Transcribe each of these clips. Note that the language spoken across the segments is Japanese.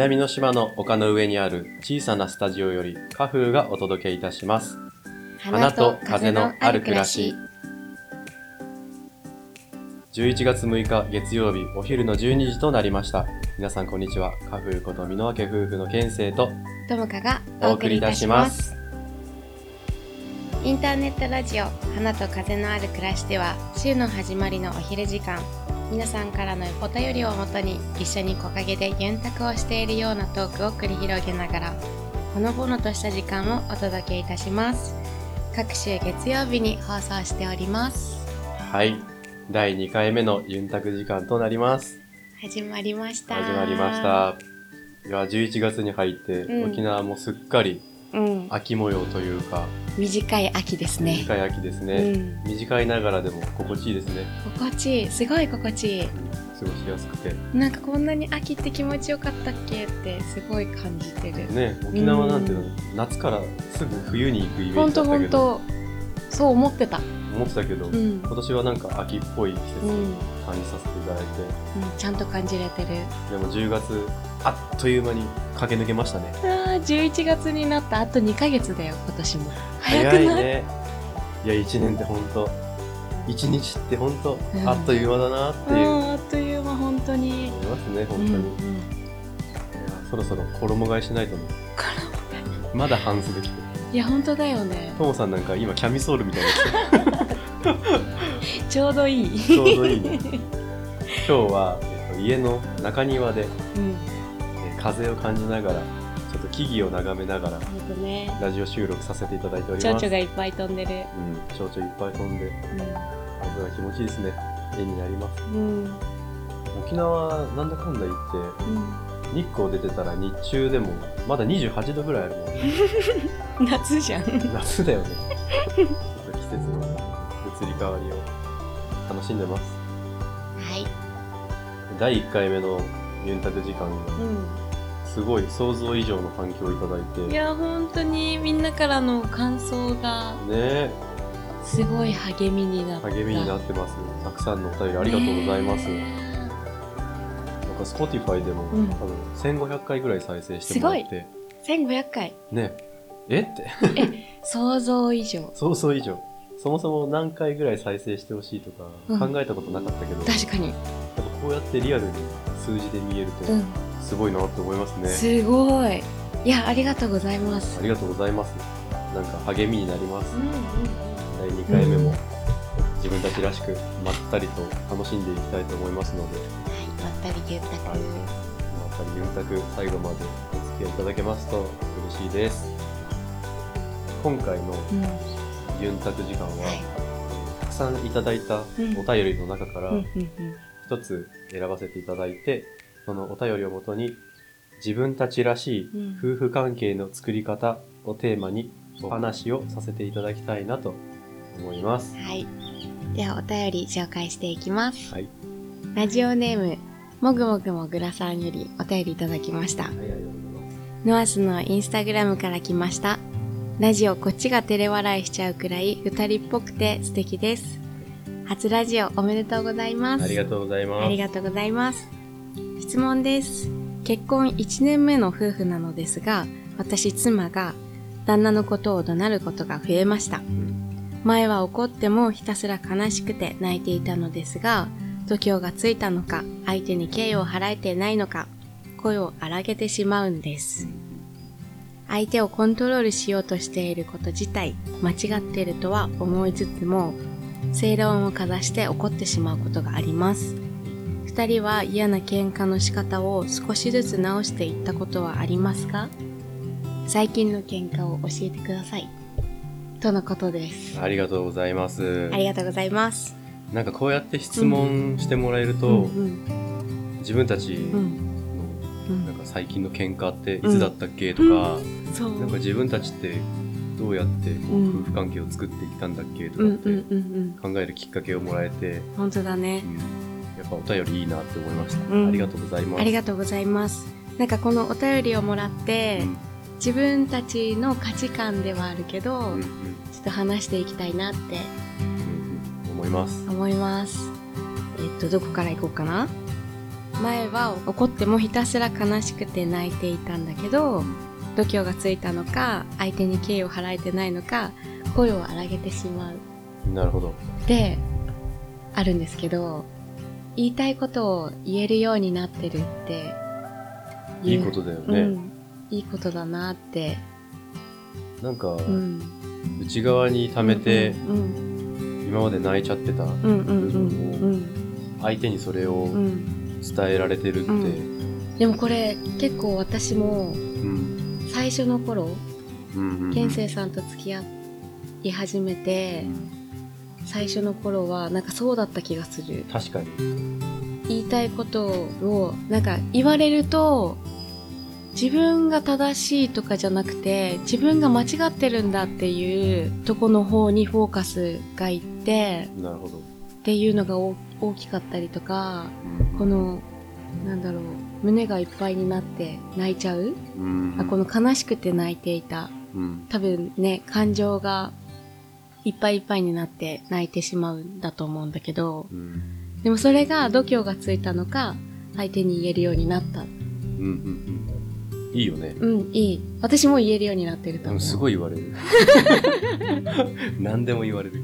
南の島の丘の上にある小さなスタジオよりカフーがお届けいたします。花と風のある暮らし。11月6日月曜日お昼の12時となりました。皆さんこんにちは。カフーこと箕輪家夫婦の健生とともかがお送りいたします。インターネットラジオ花と風のある暮らしでは週の始まりのお昼時間皆さんからのお便りをもとに一緒に木陰でユンタクをしているようなトークを繰り広げながらほのぼのとした時間をお届けいたします各週月曜日に放送しておりますはい。第2回目のユンタク時間となります。始まりました始まりました。いや、11月に入って、うん沖縄もすっかりうん秋模様というか、短い秋ですね短い秋ですね。うん短いながらでも心地いいですね。心地いいすごい心地いい過ごしやすくて。なんかこんなに秋って気持ちよかったっけってすごい感じてる。ね、沖縄なんていうの、夏からすぐ冬に行くイメージだったけど、そう思ってた。思ってたけど、うん。今年はなんか秋っぽい季節うん。うん、感じさせていただいて、ちゃんと感じれてる。でも10月、あっという間に駆け抜けましたね。ああ、11月になったあと2ヶ月だよ、今年も。早早くない？いね。いや、1年ってほんと、1日ってほんとう、んあっという間だなってういう、ん、あっという間、本当に。思いますね、本当に。うんうんそろそろ衣替えしないとね。まだ半袖着て。いや、本当だよね。ともさんなんか今キャミソールみたいな ちょうどいい。てちょうどいいね。今日は、えっと、家の中庭で、うん。えー風を感じながら、ちょっと木々を眺めながら、ね。ラジオ収録させていただいており蝶ます。々がいっぱい飛んでる。うん、蝶々いっぱい飛んで、風が気持ちいいですね。絵になります。うん。うん。沖縄、なんだかんだ言って、うん。日光出てたら日中でも、まだ28度ぐらいあるもんね。夏じゃん。夏だよね。季節の移り変わりを楽しんでます。はい。第1回目のユンタク時間が、うん。すごい想像以上の反響をいただいて、いや本当にみんなからの感想がねすごい励みになった励みになってます。たくさんのお便りありがとうございます。ねなんか Spotify でも、うん多分1500回ぐらい再生してもらって、1500回ねえ？って、想像以上。想像以上。そもそも何回ぐらい再生してほしいとかうん。考えたことなかったけど、確かに。やっぱこうやってリアルに数字で見えると、うん。すごいなって思いますね。すごい。いやありがとうございます。ありがとうございます。なんか励みになります。うんうん第2回目もうん自分たちらしくまったりと楽しんでいきたいと思いますので、はいまったりゆったくはい。まったりゆんたく最後までお付き合いいただけますと嬉しいです。今回のうん。ユンタク時間は、はい。たくさんいただいたうん。お便りの中から一つ選ばせていただいて、そのお便りをもとに自分たちらしいうん。夫婦関係の作り方をテーマにお話をさせていただきたいなと思います。はい。ではお便り紹介していきます。はい。ラジオネームもぐもぐもぐらさんよりお便りいただきました。ノアスのインスタグラムから来ました。ラジオこっちが照れ笑いしちゃうくらい二人っぽくて素敵です。初ラジオおめでとうございます。ありがとうございます。ありがとうございます。質問です。結婚1年目の夫婦なのですが、私妻が旦那のことを怒鳴ることが増えました。うん前は怒ってもひたすら悲しくて泣いていたのですが、度胸がついたのか、相手に敬意を払えてないのか、声を荒げてしまうんです。相手をコントロールしようとしていること自体間違っているとは思いつつも、正論をかざして怒ってしまうことがあります。二人は嫌な喧嘩の仕方を少しずつ直していったことはありますか？最近の喧嘩を教えてください。とのことです。ありがとうございますあ。りがとうございます。なんかこうやって質問してもらえると、うん自分たちうんうのんなんか最近の喧嘩っていつだったっけとか、うん。なんか自分たちってどうやってこううん夫婦関係を作っていったんだっけとうんかって。考えるきっかけをもらえて、本当だねう。んやっぱお便りいいなって思いました。うんありがとうございます。ありがとうございます。なんかこのお便りをもらって、うん自分たちの価値観ではあるけど、うんうんちょっと話していきたいなってうんうん思います。思います。えっと、どこから行こうかな？前は怒ってもひたすら悲しくて泣いていたんだけど、度胸がついたのか、相手に敬意を払えてないのか、声を荒げてしまう。なるほど。で、あるんですけど、言いたいことを言えるようになってるって、いいことだよね。うん。いいことだなって。なんか、うん。内側に溜めて、うん。今まで泣いちゃってたうんうんうんうん。相手にそれをうん。伝えられてるって、うでもこれ結構私もうん。最初の頃、うんうん。さんと付き合い始めて、最初の頃はなんかそうだった気がする。確かに。言いたいことをなんか言われると自分が正しいとかじゃなくて自分が間違ってるんだっていうとこの方にフォーカスがいってなるほど。っていうのが大大きかったりとかうんこ、のなんだろう胸がいっぱいになって泣いちゃう、うんあこの悲しくて泣いていたうん。多分ね感情がいっぱいいっぱいになって泣いてしまうんだと思うんだけどうん。でもそれが度胸がついたのか、相手に言えるようになった。うんうんうん。いいよね。うん、いい。私も言えるようになってると思う。すごい言われる。何でも言われる。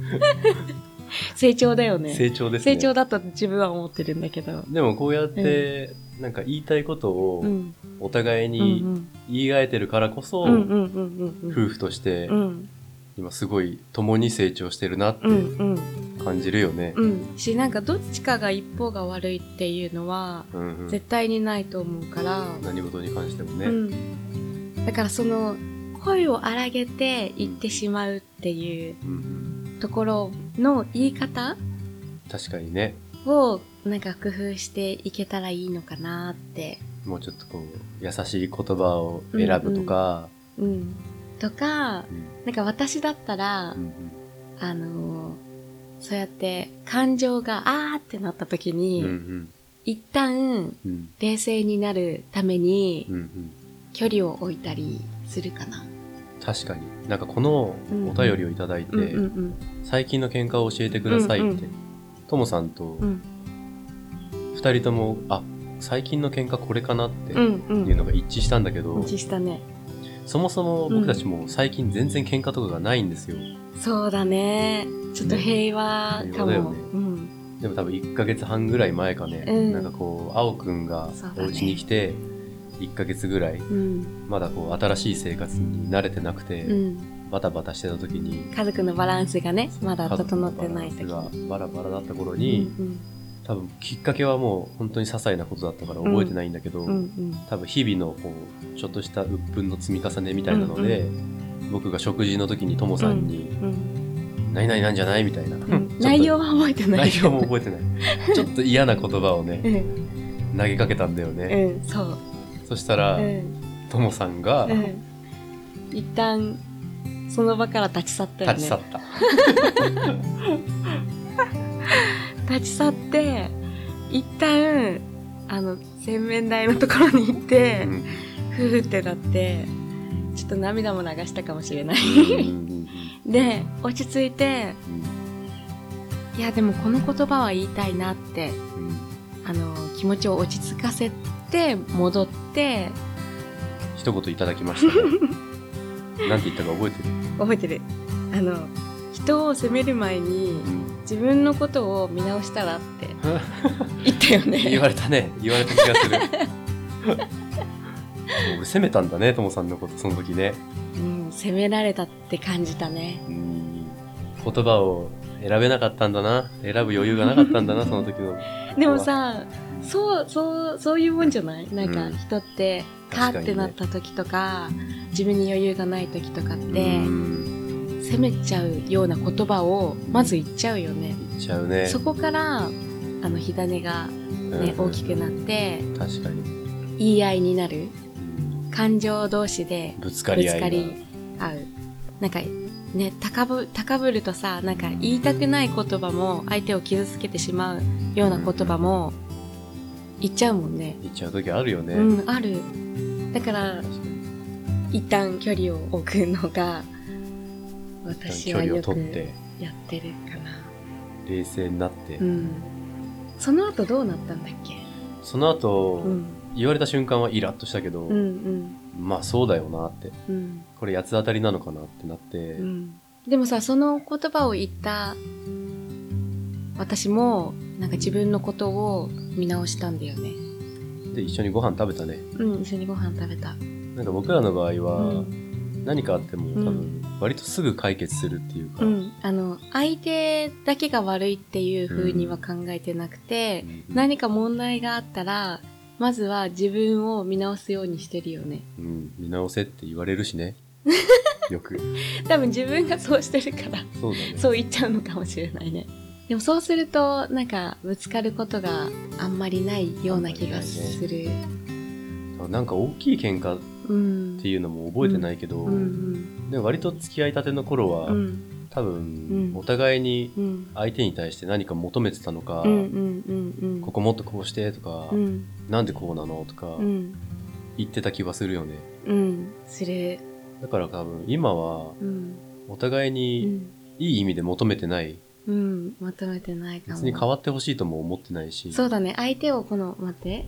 成長だよね。成長ですね。成長だと自分は思ってるんだけど。でもこうやって、なんか言いたいことをうん。お互いうんに言い合えてるからこそ、うん。うんうんうんうん。夫婦としてうん。今すごい共に成長してるなってうんうん。感じるよね。うん。し、なんかどっちかが一方が悪いっていうのは、うんうん絶対にないと思うから。何事に関してもね。うん。だからその、声を荒げて言ってしまうっていううんうんところの言い方？確かにね。をなんか工夫していけたらいいのかなって。もうちょっとこう、優しい言葉を選ぶとか、うん。とか、うんなんか私だったら、うんあのーそうやって感情があーってなった時に、うんうん一旦うん冷静になるためにうんうん距離を置いたりするかな。確かに。なんかこのお便りをいただいて、うんうん最近の喧嘩を教えてくださいって、うんうんともさんとうん。うん二人とも、あ、最近の喧嘩これかなってうんうん。いうのが一致したんだけど、一致したね。そもそも僕たちも最近全然喧嘩とかがないんですよ。そうだね。ちょっと平和かも。ねうん。でも多分1ヶ月半ぐらい前かね、うんなんかこう、青くんがお家に来て、1ヶ月ぐらい、うん。まだこう、新しい生活に慣れてなくて、うん。バタバタしてた時に、家族のバランスがね、まだ整のってない時がバラバラだった頃うに、ん多分きっかけはもう本当に些細なことだったから覚えてないんだけど、うん。うんうん。多分日々のこう、ちょっとした鬱憤の積み重ねみたいなので、僕が食事の時にともさんに、うん。何々なんじゃないみたいな。うん内容は覚えてない。内容も覚えてない。ちょっと嫌な言葉をね、うん。投げかけたんだよね。うん、そう。そしたら、うん。ともさんがうん。一旦、その場から立ち去ったよね。立ち去った。立ち去って、一旦、あの、洗面台のところに行ってう、んふーってなって、ちょっと涙も流したかもしれない。うんで、落ち着いて、うんいやでもこの言葉は言いたいなって、うんあの、気持ちを落ち着かせて、戻って、一言いただきましたね。なんて言ったか覚えてる、覚えてる。あの、人を責める前に、うん自分のことを見直したらって 言ったよね。言われたね。言われた気がする。俺責めたんだね、ともさんのこと、その時ね。うん、責められたって感じたね。うん言葉を選べなかったんだな。選ぶ余裕がなかったんだな、その時の。でもさ、そう、そう、そういうもんじゃない？なんかうん人って、カーってなった時とか、自分に余裕がない時とかっうて、ん責めちゃうような言葉をまず言っちゃうよね。言っちゃうね。そこから、あの、火種がね、うん大きくなって、確かに。言い合いになる。うん感情同士でぶつかぶり合う。なんか、ね、高ぶ、高ぶるとさ、なんか言いたくない言葉も相手を傷つけてしまうような言葉も言っちゃうもんね。言っちゃう時あるよね。うん、ある。だから。一旦距離を置くのが、私は距離をよく取って、やってるかな。冷静になって。うん。その後どうなったんだっけ？その後、うん。言われた瞬間はイラッとしたけど、うんうん。まあそうだよなって。うん。これ八つ当たりなのかなってなって、うん。でもさ、その言葉を言った私も、なんか自分のことを見直したんだよね。で、一緒にご飯食べたね。うん、一緒にご飯食べた。なんか僕らの場合は、うん何かあっても多う分、割とすぐ解決するっていうか、うん。あの、相手だけが悪いっていう風には考えてなくて、うん何か問題があったら、まずは自分を見直すようにしてるよね。うん、見直せって言われるしね。よく。多分自分がそうしてるから、そうだね。そう言っちゃうのかもしれないね。でもそうすると、なんか、ぶつかることがあんまりないような気がする。なんか大きい喧嘩っうん。ていうのも覚えてないけど、うんうん。でも割と付き合いたての頃は、うん。多分、うんお互いにうん。相手に対して何か求めてたのか。ここもっとこうしてとか、うん。なんでこうなのとかうん。言ってた気はするよね。うん。する。だから多分今はうん。お互いうにん。いい意味で求めてない。うん。求めてないかも。別に変わってほしいとも思ってないし。そうだね。相手をこの、待って。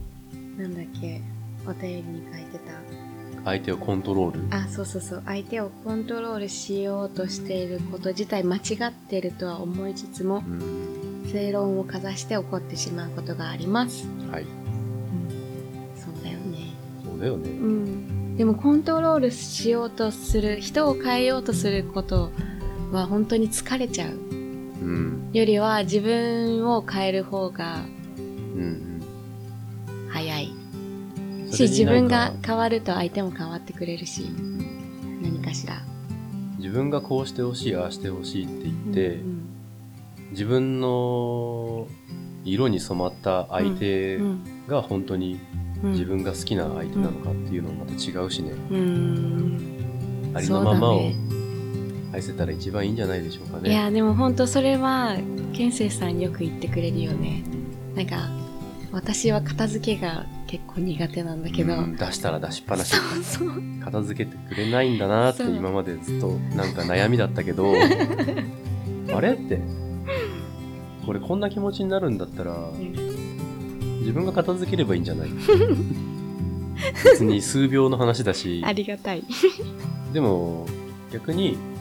なんだっけ。お便りに書いてた。相手をコントロール。あ、そうそうそう。相手をコントロールしようとしていること自体間違ってるとは思いつつも、うん。正論をかざして怒ってしまうことがあります。はい。そうだよね。そうだよね。うん。でもコントロールしようとする、人を変えようとすることは本当に疲れちゃう。うん。よりは自分を変える方がうん早い。うん。し、自分が変わると相手も変わってくれるし、何かしら。自分がこうしてほしい、ああしてほしいって言って、うん自分の色に染まった相手うんが本当にうん自分が好きな相手なのかっていうのもまた違うしね。うん。ありのままを愛せたら一番いいんじゃないでしょうかね。いや、でも本当それは、健生さんよく言ってくれるよね。なんか、私は片付けが結構苦手なんだけど、うん出したら出しっぱなし。そうそう。片付けてくれないんだなって今までずっとなんか悩みだったけど、あれって、これこんな気持ちになるんだったら、自分が片付ければいいんじゃない？別に数秒の話だしあ、りがたい。でも逆にうん。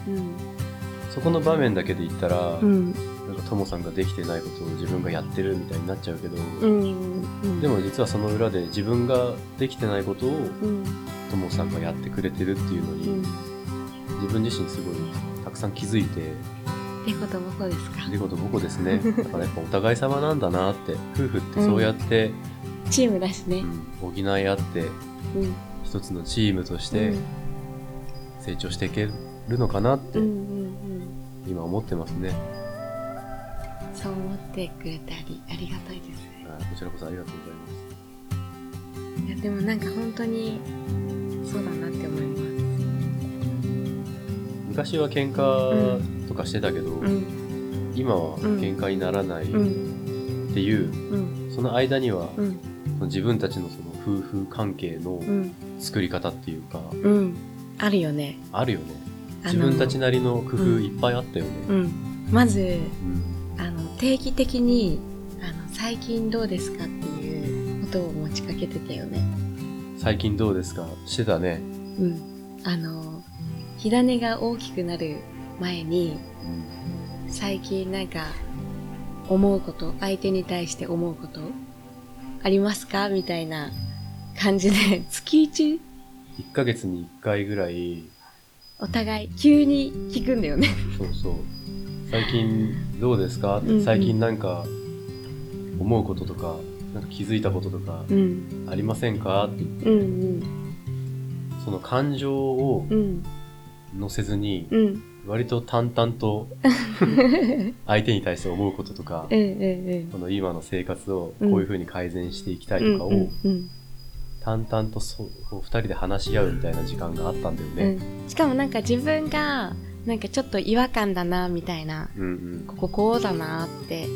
そこの場面だけで言ったら、うん。なんかともさんができてないことを自分がやってるみたいになっちゃうけど、うん。うん。でも実はその裏で自分ができてないことをうん。ともさんがやってくれてるっていうのに、うん。自分自身すごいたくさん気づいて、ってことぼこですか？でことぼこですね。だからやっぱお互い様なんだなって、夫婦ってそうやって、チームだしね。うん補い合って、うん。一つのチームとして成長していけるのかなってうん。うん。うん。今思ってますね。そう思ってくれてあり、ありがたいです。あこちらこそありがとうございます。いや、でもなんか本当に、そうだなって思います。昔は喧嘩とかしてたけど、うん。今は喧嘩にならないっうん。ていう、うん。その間には、うん。自分たちのその夫婦関係のうん。作り方っていうか、うん。あるよね。あるよね。自分たちなりの工夫いっぱいあったよね。うん。まず、うんあの、定期的に、あの、最近どうですかっていうことを持ちかけてたよね。最近どうですか？してたね。うん。あの、火種が大きくなる前に、最近なんか、思うこと、相手に対して思うこと、ありますか？みたいな感じで、月一？1ヶ月に1回ぐらい、お互い急に聞くんだよね。そうそう。最近どうですか、うんうん最近なんか思うこととか、なんか気づいたこととかうん。ありませんか？ってうんうん。その感情をうん。乗せずに、うん。割と淡々と 相手に対して思うこととか。この今の生活をこういう風に改善していきたいとかを、淡々とそうこう二人で話し合うみたいな時間があったんだようんね。うんしかもなんか自分が、なんかちょっと違和感だな、みたいな、うんうん。こここうだなって、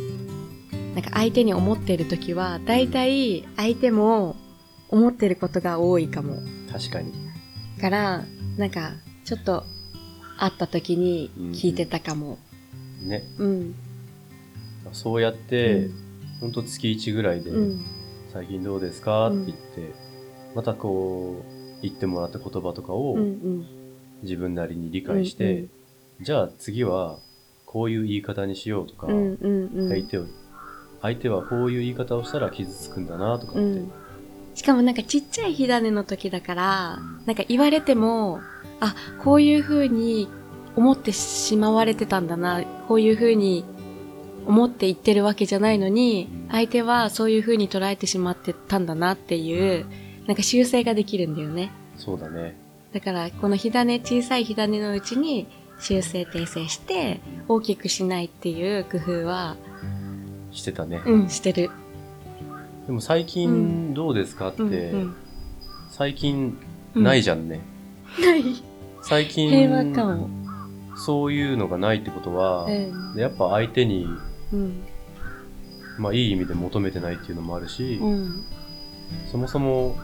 なんか相手に思ってる時は、だいたい相手も思ってることが多いかも。確かに。から、なんか、ちょっと会った時に聞いてたかも。ね。うん。そうやって、うんほんと月1ぐらいで、うん。最近どうですか？ってうん言って、またこう、言ってもらった言葉とかを。自分なりに理解して、うんうんじゃあ次はこういう言い方にしようとか、うんうんうん。相手を、相手はこういう言い方をしたら傷つくんだなとかって、うん。しかもなんかちっちゃい火種の時だから、なんか言われても、あ、こういう風に思ってしまわれてたんだな、こういう風に思って言ってるわけじゃないのにうん、相手はそういう風に捉えてしまってたんだなっていう、なんか修正ができるんだよね。そうだね。だから、この火種、小さい火種のうちに修正訂正して、大きくしないっていう工夫は、してたね。うん、してる。でも最う近どうですか？って、うん、うん。最近ないじゃんね。ない。最近、平和。そういうのがないってことは、うん。やっぱ相手に、うん。まあいい意味で求めてないっていうのもあるし、うん。そもそも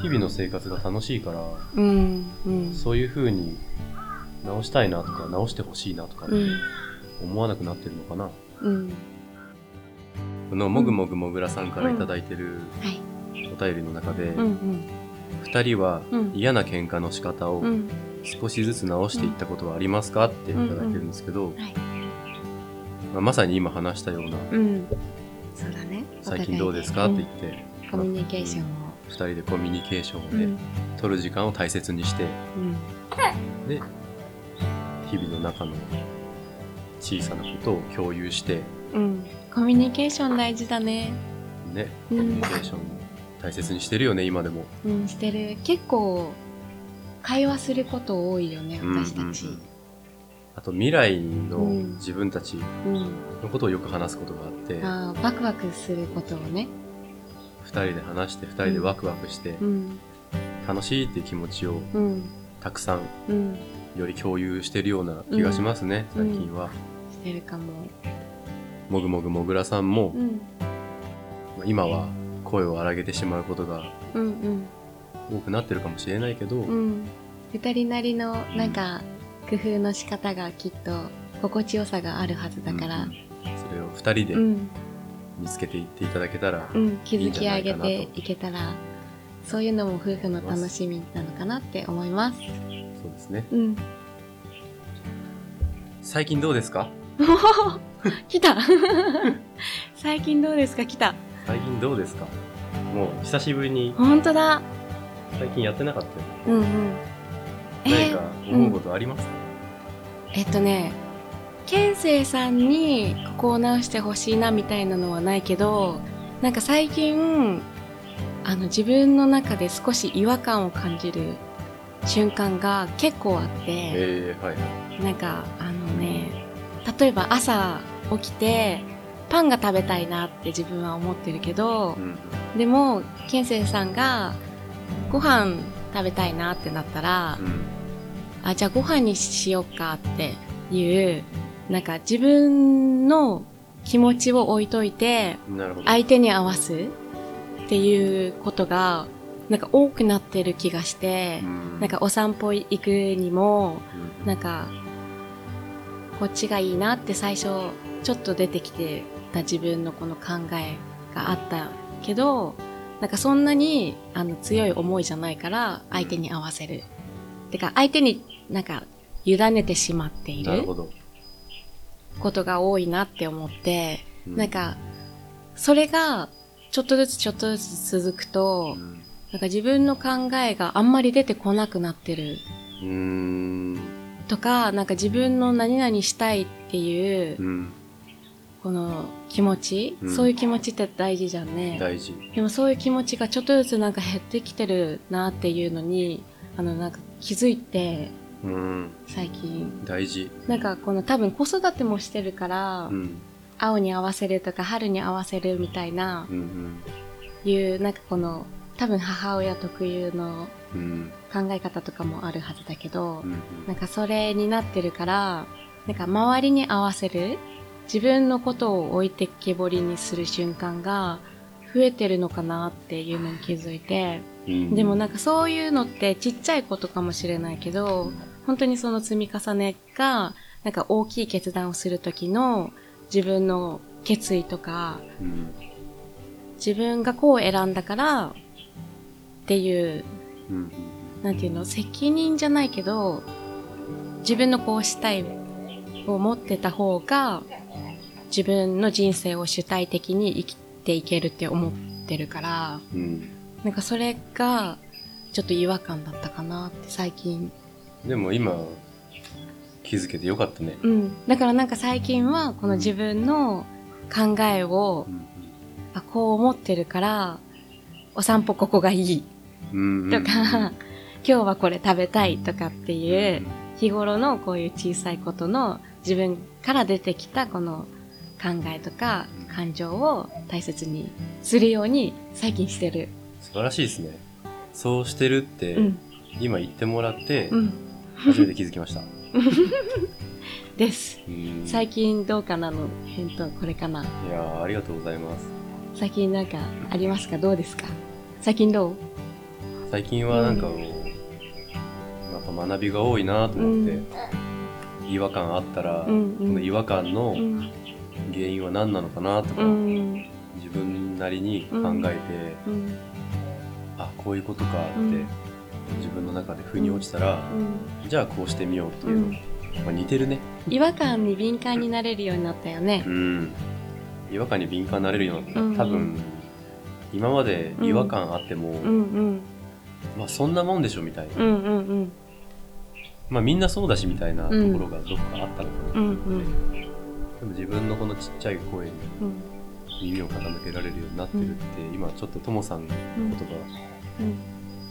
日々の生活が楽しいから、うん。うん。そういう風に直したいなとか直してほしいなとかってうん。思わなくなってるのかな。うん。このもぐもぐもぐらさんからいただいてるはい。お便りの中で、うんうん。二人はうん嫌な喧嘩の仕方をうん。少しずつ直していったことはありますかっていただいてるんですけど、はい。まあ、まさに今話したような、うん。そうだね。最近どうですかって言って、うんコミュニケーションを。二人でコミュニケーションをね、うん。取る時間を大切にして、うん。で、日々の中の小さなことを共有して、うん。コミュニケーション大事だね。ね、うんコミュニケーション大切にしてるよね、今でも。うん、してる。結構、会話すること多いよね、私たち。うんうんうんあと未来のうん自分たちうん。のことをよく話すことがあって、ああ、ワクワクすることをね。二人で話して二人でワクワクしてう、ん。楽しいっていう気持ちをうん。たくさんうん。より共有してるような気がしますね、うん最近は。してるかも。もぐもぐもぐらさんも今は声を荒げてしまうことが。多くなってるかもしれないけど、うん。二人なりの、なんか、工夫の仕方がきっと、心地よさがあるはずだからうん。それを二人でうん。見つけていっていただけたら、うん。気づき上げいいんじゃないかなていけたら、そういうのも夫婦の楽しみなのかなって思います。そうですね。うん。最近どうですか？来た 最近どうですか？来た。最近どうですか？もう久しぶりにほんとだ。最近やってなかったよ。うんうん。何か思うことありますか、えっとね、ケンセイさんにここを直してほしいなみたいなのはないけど、なんか最近、あの自分の中で少し違和感を感じる瞬間が結構あって、えー、はいはい。なんかあのね、例えば朝起きてパンが食べたいなって自分は思ってるけどう、んでも、ケンセイさんがご飯食べたいなってなったら、うん。あ、じゃあご飯にしようかっていう、なんか自分の気持ちを置いといて。相手に合わすっていうことが、なんか多くなってる気がしてう、んなんかお散歩行くにも、うんなんか、こっちがいいなって最初、ちょっと出てきてた自分のこの考えがあったけど、なんかそんなにあの強い思いじゃないから相手に合わせる。てか相手になんか委ねてしまっているなるほど。ことが多いなって思って、うなん、か、それがちょっとずつちょっとずつ続くとう、んなんか自分の考えがあんまり出てこなくなってるうーん。とか、なんか自分の何々したいっていう、うん。この気持ち、うんそういう気持ちって大事じゃんね。大事。でもそういう気持ちがちょっとずつなんか減ってきてるなっていうのに、あのなんか気づいて、うん。最近。大事。なんかこの多分子育てもしてるから、うん。青に合わせるとか春に合わせるみたいなう、ん。いうなんかこの多分母親特有のうん。考え方とかもあるはずだけど、うん。なんかそれになってるから、なんか周りに合わせる、自分のことを置いてけぼりにする瞬間が増えてるのかなっていうのに気づいて、うん。でもなんかそういうのってちっちゃいことかもしれないけど、本当にその積み重ねが、なんか大きい決断をするときの自分の決意とか、うん。自分がこう選んだからっていう、うんうんなんていうの、責任じゃないけど、自分のこうしたいを持ってた方が、自分の人生を主体的に生きていけるって思ってるから、うんなんかそれが、ちょっと違和感だったかなって最近。でも今気づけてよかったね。うん。だからなんか最近は、この自分の考えをう、んあ、こう思ってるから、お散歩ここがいいうんうんとか、今日はこれ食べたいとかっていう、日頃のこういう小さいことの自分から出てきたこの考えとか感情を大切にするように最近してる。素晴らしいですね。そうしてるって、うん。今言ってもらってうん。初めて気づきました。です。うん最近どうかなの返答これかな。いやーありがとうございます。最近なんかありますか？どうですか？最近どう？最近はなんかこう、やっぱ学びが多いなと思って、うん違和感あったら、うんうんこの違和感のうん。原因は何なのかなとか、うん。自分なりに考えて、うん。あこういうことかって、うん自分の中で腑に落ちたら、うん。じゃあこうしてみようっていうの、うんまあ、似てるね違和感に敏感になれるようになったよねう。ん違和感に敏感になれるようになった、うん多分今まで違和感あっても、うんうん。まあそんなもんでしょみたいな、うんうんうん。まあみんなそうだしみたいなとこうんろがどっかあったのかな、うんうん。でも自分のこのちっちゃい声にうん。耳を傾けられるようになってるって、今ちょっとともさんの言葉うん。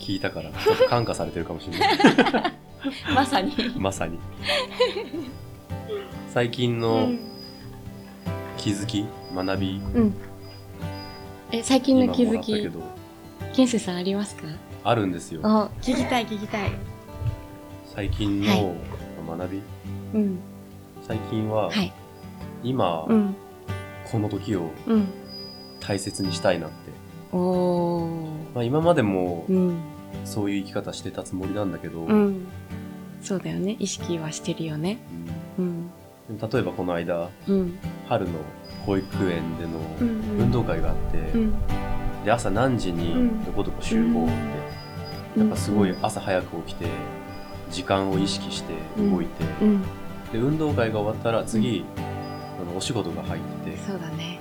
聞いたからちょっと感化されてるかもしれない まさに。まさに最近うのん。気づき学び？うん。え、最近の気づ今もらったけき、どケンセさんありますか？あるんですよあ、聞きたい聞きたい。最近はの学び、うん。最近ははい。今、うん。この時をうん。大切にしたいなって、おー。まあ、今までもうん。そういう生き方してたつもりなんだけど、うん。そうだよね。意識はしてるよね。うん。例えばこの間うん。春の保育園でのうん運動会があって、うん。で朝何時にうんどこどこ集合って、なんかすごい朝早く起きて時間を意識して動いて、うん。で運動会が終わったら次、あのお仕事が入っててそうだね。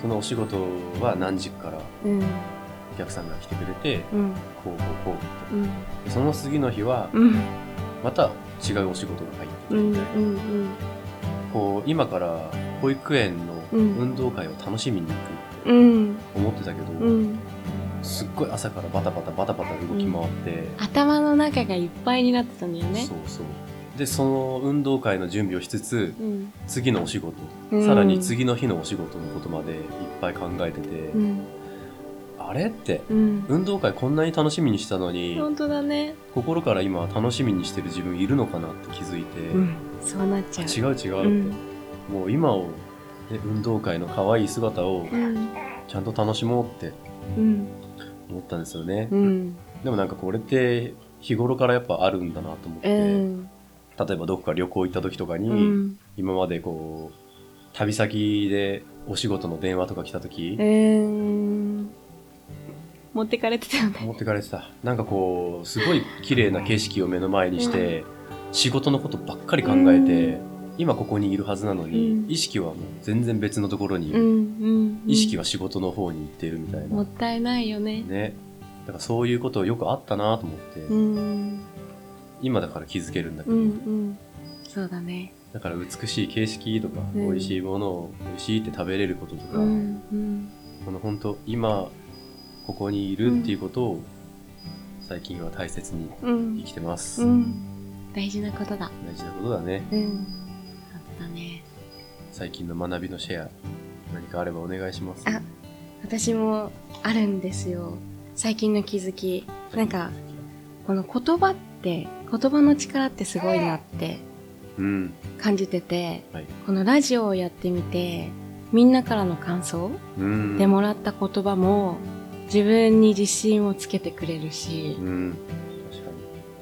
そのお仕事は何時からうん。お客さんが来てくれてうん。こうこうこうってうん。でその次の日はうん。また違うお仕事が入ってきうん。てみたいな、うん。こう今から保育園のうん運動会を楽しみに行くってうん。思ってたけど、うん。すっごい朝からバタバタバタバタ動き回って、頭の中がいっぱいになってたんだよねそう。そうでその運動会の準備をしつつうん。次のお仕事、うんさらに次の日のお仕事のことまでいっぱい考えてて、うん。あれ？ってうん。運動会こんなに楽しみにしたのに本当だね。心から今楽しみにしてる自分いるのかなって気づいて、うん。そうなっちゃう。違う違うって、うんもう今を、ね、運動会の可愛い姿をうん。ちゃんと楽しもうってうん。思ったんですよね、うん。でもなんかこれって日頃からやっぱあるんだなと思って、うん。例えばどこか旅行行った時とかに、うん。今までこう旅先でお仕事の電話とか来た時、うん。持ってかれてたよね。持ってかれてたなんかこうすごい綺麗な景色を目の前にして、仕事のことばっかり考えて、今ここにいるはずなのに、うん意識はもう全然別のところに。意識は仕事の方に行っているみたいな、もったいないよね。ねだからそういうことよくあったなと思って、うん。今だから気づけるんだけうど、んうん。そうだね。だから美しい景色とか、うん美味しいものを美味しいって食べれることとか、うんうん。この本当今ここにいるっていうことを最近は大切にうん生。きてます、うん。大事なことだ。大事なことだねうん。そうだね。最近の学びのシェア何かあればお願いしますあ私もあるんですよ。最近の気づき。なんか、この言葉って、言葉の力ってすごいなってうん感じてて、はいこのラジオをやってみて、みんなからの感想うんでもらった言葉も自分に自信をつけてくれるし、うん。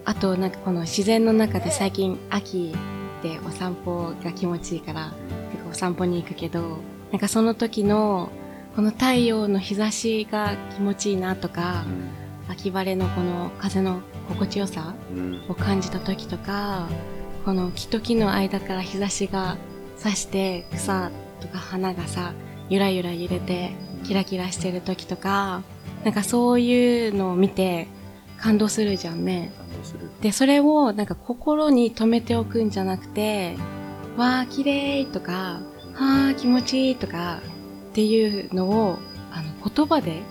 あとなんかこの自然の中で最近秋でお散歩が気持ちいいから、なん。かお散歩に行くけど、なんかその時のこの太陽の日差しが気持ちいいなとか、秋晴れのこの風の心地よさうん。を感じた時とか、この木と木の間から日差しが差して草とか花がさ、ゆらゆら揺れてキラキラしてる時とか、なんかそういうのを見て感動するじゃんね。感動するで、それをなんか心に留めておくんじゃなくて、わー綺麗とか、はー気持ちいいとかっていうのをあの言葉で、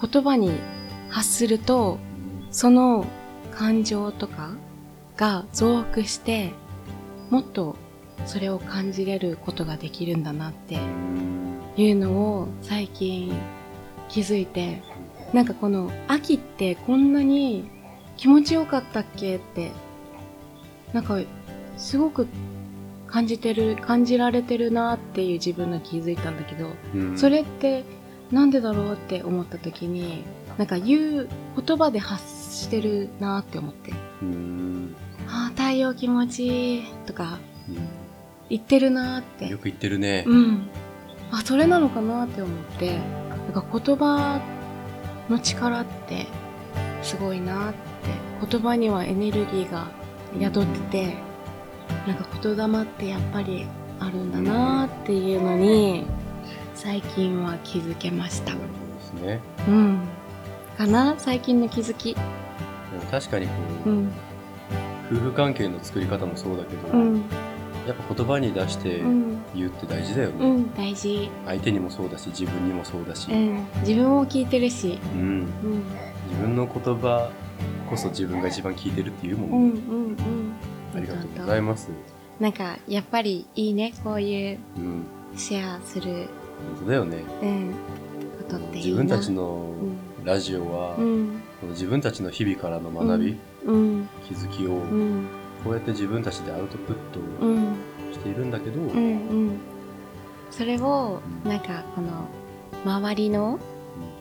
言葉に発すると、その感情とかが増幅して、もっとそれを感じれることができるんだなっていうのを最近気づいて、なんかこの秋ってこんなに気持ちよかったっけって、なんかすごく感じてる、感じられてるなっていう自分が気づいたんだけど、うん。それってなんでだろうって思った時に、なんか言う言葉で発してるなって思って、うん。ああ、太陽気持ちいいとかう言ってるなって。んよ。く言ってるね。うん。あ、それなのかなって思って、なんか言葉の力ってすごいなって、言葉にはエネルギーが宿ってて、なんか言霊ってやっぱりあるんだなっていうのに、最近は気づけましたですねうん。かな？最近の気づき。でも確かにこう、うん。夫婦関係の作り方もそうだけど、うん。やっぱ言葉に出してうん。言うって大事だよね、うん。大事。相手にもそうだし自分にもそうだし、うん。自分も聞いてるし。うんうん。自分の言葉こそ自分が一番聞いてるっていうもうんんね、うんうん。ありがとうございます、なんか、やっぱりいいね、こういううん、シェアする、本当だよねうん、ことっていいな。自分たちのんラジオは、自分たちの日々からの学び、うん、気づきをうん、こうやって自分たちでアウトプットうん、しているんだけど、うん、うん。それを、なんか、この、周りの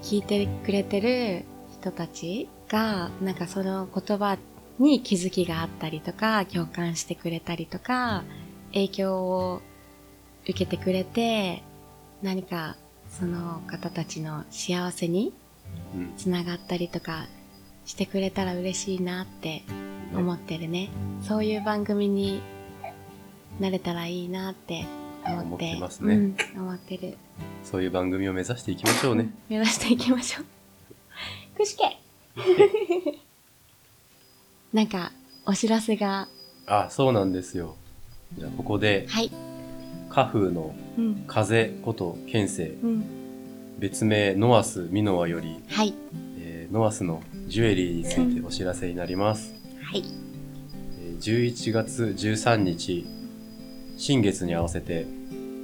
聞いてくれてる人たちが、なんかその言葉に気づきがあったりとか、共感してくれたりとか、影響を受けてくれて、何かその方たちの幸せにうんつながったりとかしてくれたら嬉しいなって思ってるね。そういう番組になれたらいいなって思って。思ってますねうん、思ってる。そういう番組を目指していきましょうね。目指していきましょう。くしけ なんか、お知らせが、あ、そうなんですよ。じゃあここで、はい。カフーのうん。風こと県政、うん。別名ノアスミノワより、はい。えーノアスのジュエリーについてお知らせになります。はい。えー11月13日、新月に合わせて、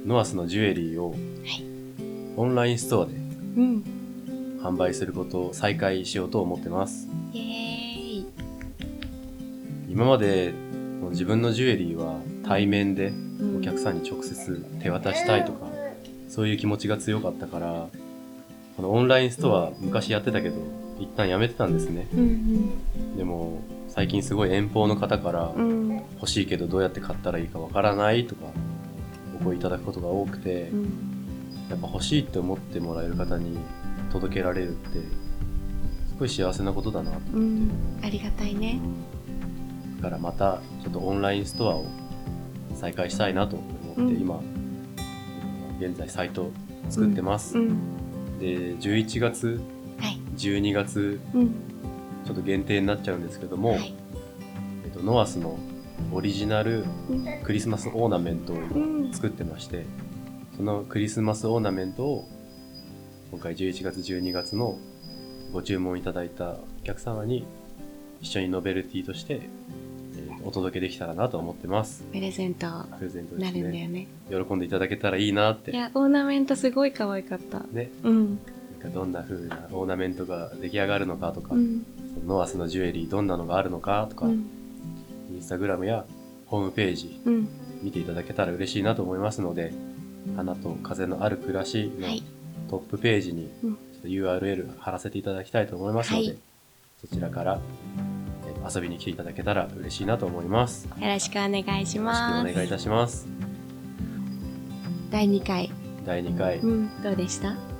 ノアスのジュエリーをいオンラインストアでうん。販売することを再開しようと思ってます。イェーイ。今まで自分のジュエリーは対面でうんお客さんに直接手渡したいとか、そういう気持ちが強かったから、このオンラインストア昔やってたけど、一旦やめてたんですね。うんでも、最近すごい遠方の方からうん。うん。欲しいけどどうやって買ったらいいかわからないとか、お声いただくことが多くてう、ん。やっぱ欲しいって思ってもらえる方に届けられるって、すごい幸せなことだなと思うんって。。ありがたいね。だからまたちょっとオンラインストアを再開したいなと思って、うん今現在サイト作ってます、うん。で11月はい。12月うん。ちょっと限定になっちゃうんですけども、はい。えっと、ノアスのオリジナルうん。クリスマスオーナメントをう今ん。作ってましてそのクリスマスオーナメントを今回11月12月のご注文いただいたお客様に一緒にノベルティとして、えーお届けできたらなと思ってますプレゼントプレゼントでなすねるんだよね。喜んでいただけたらいいなっていや、オーナメントすごい可愛かった。ねうん。どんな風なオーナメントが出来上がるのかとか、うん。ノアスのジュエリーどんなのがあるのかとか、うん。インスタグラムやホームページうん。見ていただけたら嬉しいなと思いますので花と風のある暮らしのはい。トップページにうんちょっと URL 貼らせていただきたいと思いますので、はいそちらからえ遊びに来ていただけたら嬉しいなと思います。よよろしくお願いしろしくおます。願いいたします。第2回。第2回、うん。どうでした？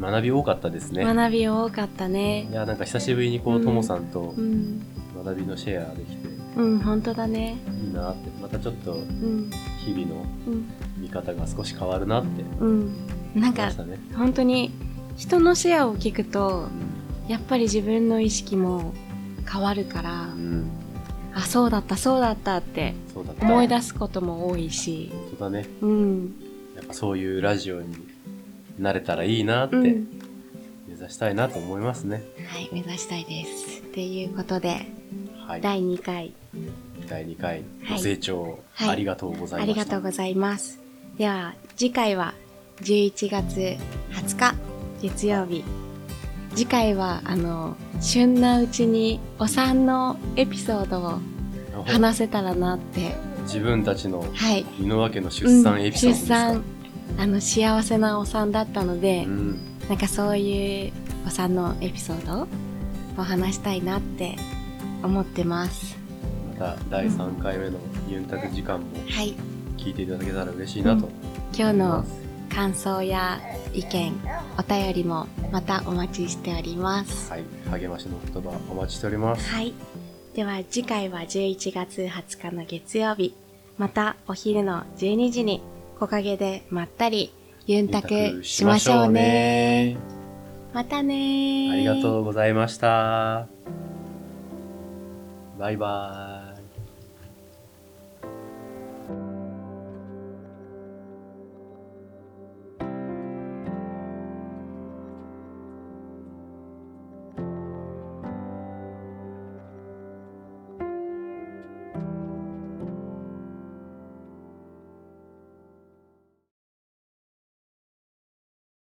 学び多かったですね。学び多かったいね。や、なんか久しぶりにこう、うんともさんとうん。学びのシェアできて、うん、本当だね。いいなって、またちょっとうん。日々のうん。見方が少し変わるなってうん。なんか。本当に人のシェアを聞くと、やっぱり自分の意識も変わるからう、ん。あ、そうだった、そうだったって。思い出すことも多いし、本当だね。うん。やっぱそういうラジオになれたらいいなって目うん。指したいなと思いますね。はい、目指したいです。っていうことで、はい。第2回、第2回はいご清聴はいありがとうございあました。りがとうございます。では、次回は11月20日、月曜日。次回は、あの、旬なうちにお産のエピソードを話せたらなって。自分たちのはい。井の家の出産エピソードですか、うん出産、あの、幸せなお産だったので、うん、なんかそういうお産のエピソードを話したいなって思ってます。また第3回目のユンタク時間もはい。聞いていただけたら嬉しいなと今日の。感想や意見、お便りもまたお待ちしております。はい、励ましの言葉お待ちしております。はい。では次回は11月20日の月曜日、またお昼の12時に木陰でまったりユンタクしましょうね。またねーありがとうございました。バイバーイ。